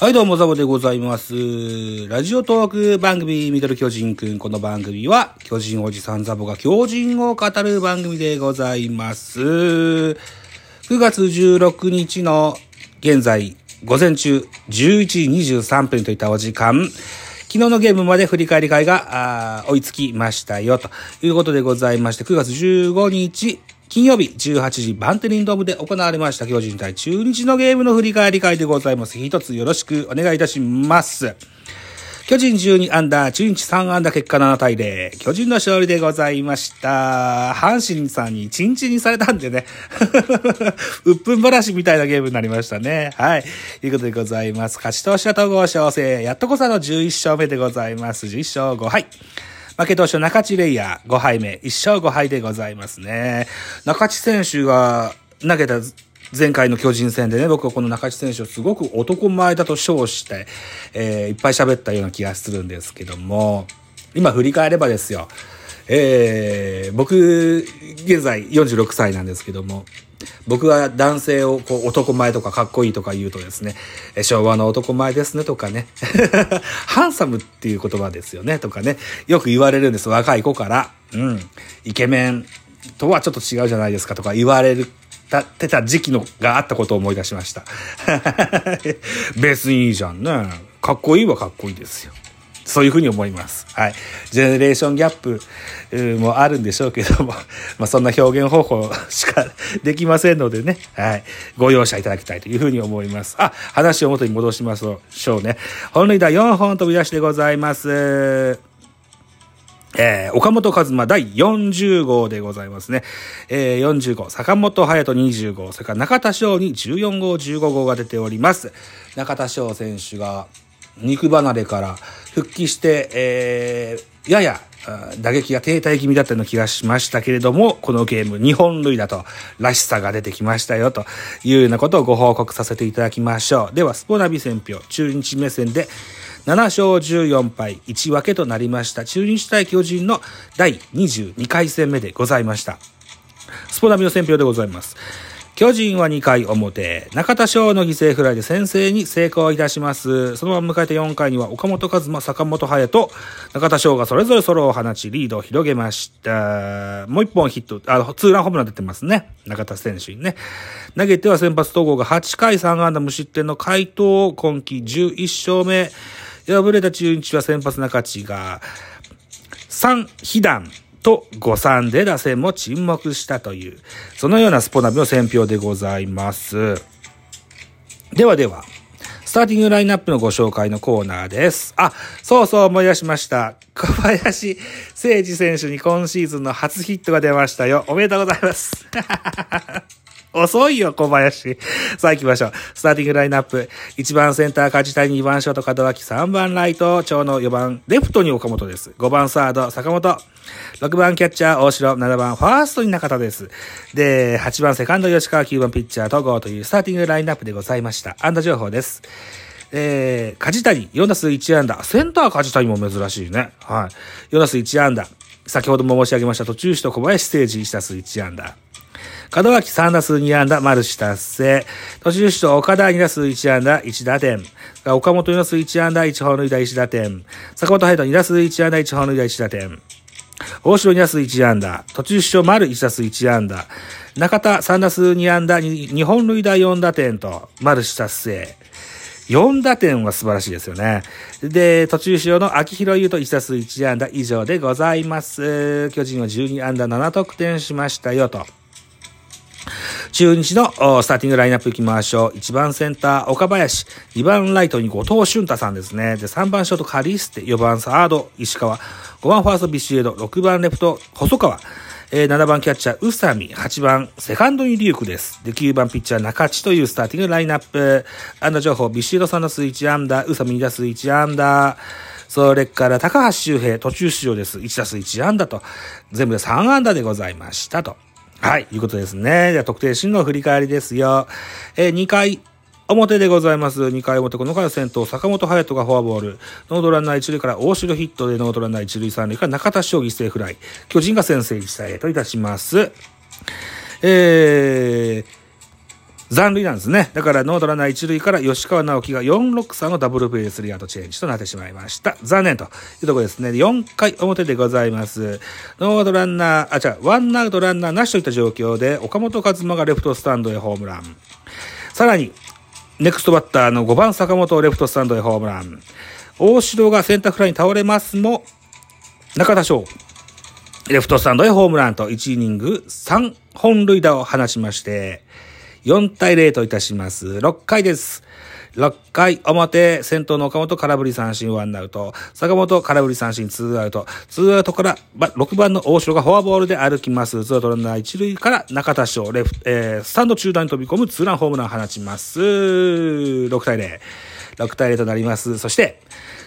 はい、どうも、ザボでございます。ラジオトーク番組、ミドル巨人くん。この番組は、巨人おじさんザボが巨人を語る番組でございます。9月16日の現在、午前中、11時23分といったお時間、昨日のゲームまで振り返り会が、追いつきましたよ、ということでございまして、9月15日、金曜日18時バンテリンドームで行われました巨人対中日のゲームの振り返り会でございます。一つよろしくお願いいたします。巨人12アンダー、中日3アンダー結果7対0。巨人の勝利でございました。阪神さんにチンチンにされたんでね。うっぷん話みたいなゲームになりましたね。はい。ということでございます。勝ち投手は統合賞制。やっとこさの11勝目でございます。11勝5敗。負け投手中地レイヤー5敗目、1勝5敗でございますね。中地選手が投げた前回の巨人戦でね、僕はこの中地選手をすごく男前だと称して、えーいっぱい喋ったような気がするんですけども、今振り返ればですよ、えー僕、現在46歳なんですけども、僕は男性をこう男前とかかっこいいとか言うとですね、昭和の男前ですねとかね、ハンサムっていう言葉ですよねとかね、よく言われるんです、若い子から。うん。イケメンとはちょっと違うじゃないですかとか言われる。たってた時期のがあったことを思い出しました。別にいいじゃんね。かっこいいはかっこいいですよ。そういうふうに思います。はい。ジェネレーションギャップもあるんでしょうけども、まあそんな表現方法しかできませんのでね、はい。ご容赦いただきたいというふうに思います。あ、話を元に戻しましょうね。本塁打4本飛び出しでございます。えー、岡本和真第40号でございますね。えー、40号、坂本隼人20号、それから中田翔に14号、15号が出ております。中田翔選手が肉離れから復帰して、えー、やや打撃が停滞気味だったような気がしましたけれども、このゲーム2本塁打とらしさが出てきましたよというようなことをご報告させていただきましょう。では、スポナビ選票、中日目線で7勝14敗1分けとなりました中日対巨人の第22回戦目でございました。スポナビの選票でございます。巨人は2回表、中田翔の犠牲フライで先制に成功いたします。そのまま迎えた4回には岡本和真、坂本隼人、中田翔がそれぞれソロを放ちリードを広げました。もう1本ヒット、あ、ツーランホームラン出てますね。中田選手にね。投げては先発統合が8回3安打無失点の回答今季11勝目。敗れた中日は先発中地が3被弾と5-3で打線も沈黙したという、そのようなスポナビの選評でございます。ではでは、スターティングラインナップのご紹介のコーナーです。あ、そうそう思い出しました。小林誠司選手に今シーズンの初ヒットが出ましたよ。おめでとうございます。遅いよ、小林。さあ行きましょう。スターティングラインナップ。1番センター、梶谷、2番ショート、門脇、3番ライト、長野、4番、レフトに岡本です。5番サード、坂本。6番キャッチャー、大城、7番ファーストに中田です。で、8番セカンド、吉川、9番ピッチャー、戸郷というスターティングラインナップでございました。安打情報です。えー、梶谷、4打数1安打。センター梶谷も珍しいね。はい。4打数1安打。先ほども申し上げました途中人小林誠司1打数1安打。門脇3打数2安打、マルチ達成。途中出岡田2打数1安打、1打点。岡本4打数1安打、1本塁打1打点。坂本隼人2打数1安打、1本塁打1打点。大城2打数1安打。途中出場丸1打数1安打。中田3打数2安打、2本塁打4打点と、マルチ達成。4打点は素晴らしいですよね。で、途中出場の秋広優と1打数1安打以上でございます。巨人は12安打7得点しましたよと。中日のスターティングラインナップ行きましょう。1番センター、岡林。2番ライトに後藤俊太さんですね。で、3番ショート、カリステ。4番サード、石川。5番ファースト、ビシエド。6番レフト、細川。えー、7番キャッチャー、宇佐美。8番、セカンドにリュークです。で、9番ピッチャー、中地というスターティングラインナップ。アンダ情報、ビシエドさんのスイッチアンダー、宇佐美2打数1アンダー。それから高橋周平、途中出場です。1打数1安打と、全部で3安打でございましたと。はい、いうことですね。じゃあ、特定心の振り返りですよ。えー、2回、表でございます。2回表、この回先頭、坂本隼人がフォアボール。ノードランナー1塁から大城ヒットでノードランナー1塁3塁から中田翔犠牲フライ。巨人が先制したいといたします。えー、残塁なんですね。だからノーアウトランナー一塁から吉川尚輝が463のダブルプレースリーアウトチェンジとなってしまいました。残念というところですね。4回表でございます。ノーアウトランナー、あ、違う、ワンアウトランナーなしといった状況で、岡本和真がレフトスタンドへホームラン。さらに、ネクストバッターの5番坂本もレフトスタンドへホームラン。大城がセンターフライに倒れますも、中田翔、レフトスタンドへホームランと1イニング3本塁打を放ちまして、4対0といたします。6回です。6回表、先頭の岡本空振り三振ワンアウト。坂本空振り三振ツーアウト。ツーアウトから6番の大城がフォアボールで歩きます。ツーアウトランナー一塁から中田翔、レフ、えー、スタンド中段に飛び込むツーランホームランを放ちます。6対0。6対0となります。そして、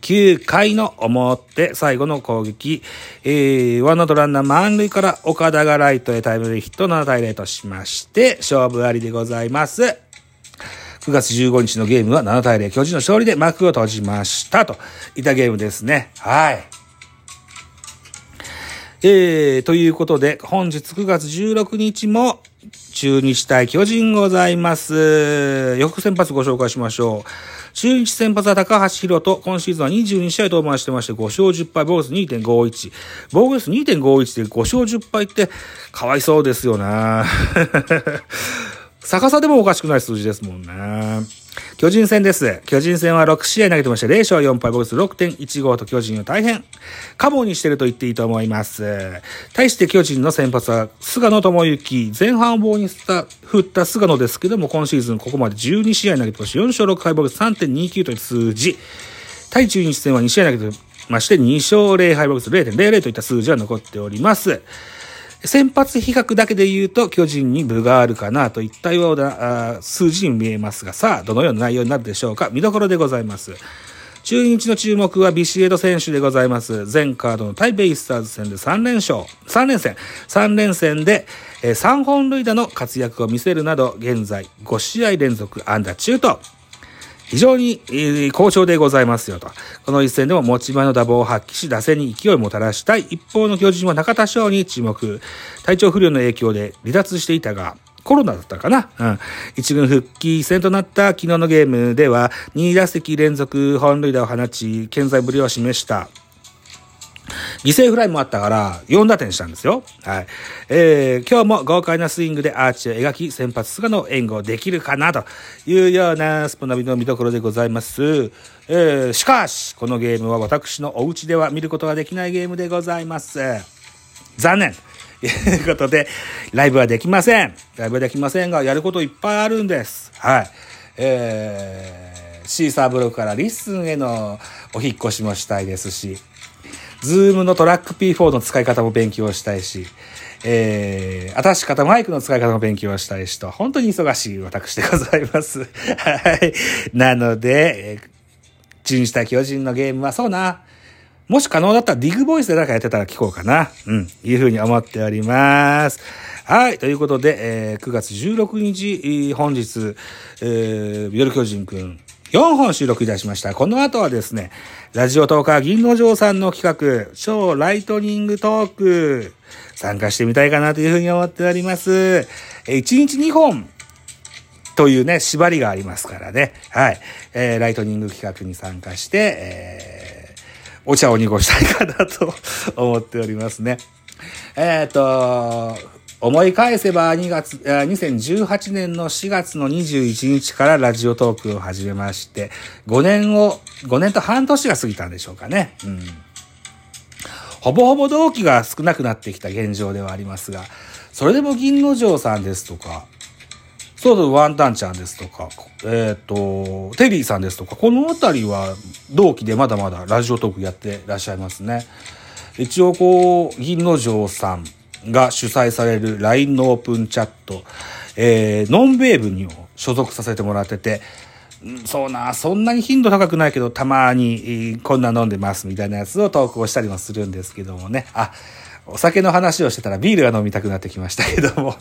9回の表、最後の攻撃、えー、ワンアウトランナー満塁から岡田がライトへタイムリーヒット7対0としまして、勝負ありでございます。9月15日のゲームは7対0、巨人の勝利で幕を閉じました。といったゲームですね。はい。えー、ということで、本日9月16日も、中日対巨人ございます。予告先発ご紹介しましょう。中日先発は高橋宏斗、今シーズンは22試合登板してまして、5勝10敗、防御率2.51。防御率2.51で5勝10敗って、かわいそうですよね 逆さでもおかしくない数字ですもんね。巨人戦です。巨人戦は6試合投げてまして、0勝4敗、ボス6.15と巨人を大変、カモにしてると言っていいと思います。対して巨人の先発は、菅野智之、前半を棒に振った菅野ですけども、今シーズンここまで12試合投げてまして、4勝6敗、ボス3.29という数字。対中日戦は2試合投げてまして、2勝0敗、ボス0.00といった数字は残っております。先発比較だけで言うと巨人に分があるかなといったような数字に見えますが、さあ、どのような内容になるでしょうか。見どころでございます。中日の注目はビシエド選手でございます。全カードの対ベイスターズ戦で3連勝、3連戦、3連戦で3本塁打の活躍を見せるなど、現在5試合連続安打中と。非常に、好調でございますよと。この一戦でも持ち前の打棒を発揮し、打線に勢いをもたらしたい。一方の巨人は中田翔に注目。体調不良の影響で離脱していたが、コロナだったかなうん。一軍復帰戦となった昨日のゲームでは、2打席連続本塁打を放ち、健在ぶりを示した。犠牲フライもあったから、4打点したんですよ。はい。えー、今日も豪快なスイングでアーチを描き、先発菅の援護できるかな、というようなスポナビの見どころでございます。えー、しかし、このゲームは私のお家では見ることができないゲームでございます。残念。と いうことで、ライブはできません。ライブはできませんが、やることいっぱいあるんです。はい。えー、 Seesaa ブログから LISTEN へのお引越しもしたいですし、 ZOOM の PodTrak P4 の使い方も勉強したいし、えー、新しい方マイクの使い方も勉強したいしと、本当に忙しい私でございます。はい。なので、えー、中日対巨人のゲームはそうな、もし可能だったらディグボイスで誰かやってたら聞こうかな。うん。いうふうに思っております。はい。ということで、えー、9月16日、本日、えー、夜巨人くん、4本収録いたしました。この後はですね、ラジオトーカー銀の城さんの企画、超ライトニングトーク、参加してみたいかなというふうに思っております。1日2本というね、縛りがありますからね。はい。えー、ライトニング企画に参加して、えー、お茶を濁したいかなと思っておりますね。えっ、ー、と、思い返せば2月、2018年の4月の21日からラジオトークを始めまして、5年を、5年と半年が過ぎたんでしょうかね。うん。ほぼほぼ同期が少なくなってきた現状ではありますが、それでも銀之丞さんですとか、そうそう、ワンタンちゃんですとか、えっ、と、テリーさんですとか、このあたりは同期でまだまだラジオトークやってらっしゃいますね。一応こう、銀の城さんが主催される LINE のオープンチャット、えー、ノンベーブに所属させてもらってて、そうな、そんなに頻度高くないけど、たまに、こんな飲んでますみたいなやつを投稿したりもするんですけどもね。あ、お酒の話をしてたらビールが飲みたくなってきましたけども。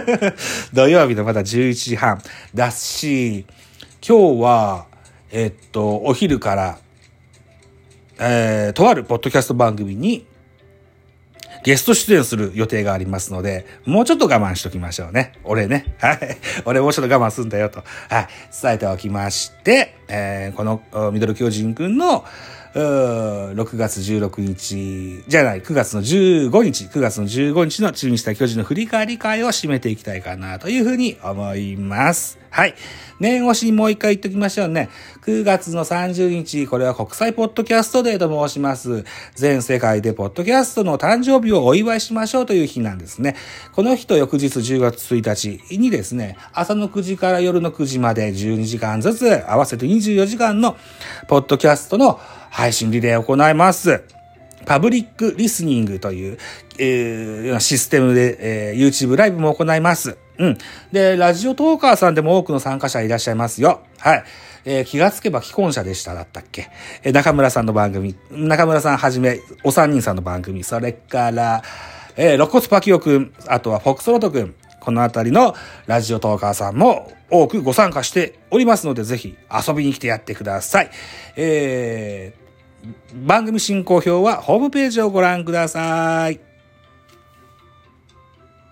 土曜日のまだ11時半だし、今日は、えっと、お昼から、えー、とあるポッドキャスト番組にゲスト出演する予定がありますので、もうちょっと我慢しときましょうね。俺ね。はい。俺もうちょっと我慢すんだよと。はい。伝えておきまして、えー、このミドル巨人くんの、6月16日、じゃない、9月の15日、9月の15日の中日対巨人の振り返り会を締めていきたいかなというふうに思います。はい。念押しにもう一回言っときましょうね。9月の30日、これは国際ポッドキャストデーと申します。全世界でポッドキャストの誕生日をお祝いしましょうという日なんですね。この日と翌日10月1日にですね、朝の9時から夜の9時まで12時間ずつ合わせて24時間のポッドキャストの配信リレーを行います。パブリックリスニングという、えー、システムで、えー、YouTube ライブも行います。うん。で、ラジオトーカーさんでも多くの参加者いらっしゃいますよ。はい。えー、気がつけば既婚者でしただったっけ、えー、中村さんの番組、中村さんはじめ、お三人さんの番組、それから、えー、肋骨パキオくん、あとはフォックスロトくん、このあたりのラジオトーカーさんも多くご参加しておりますので、ぜひ遊びに来てやってください。えー、番組進行表はホームページをご覧ください。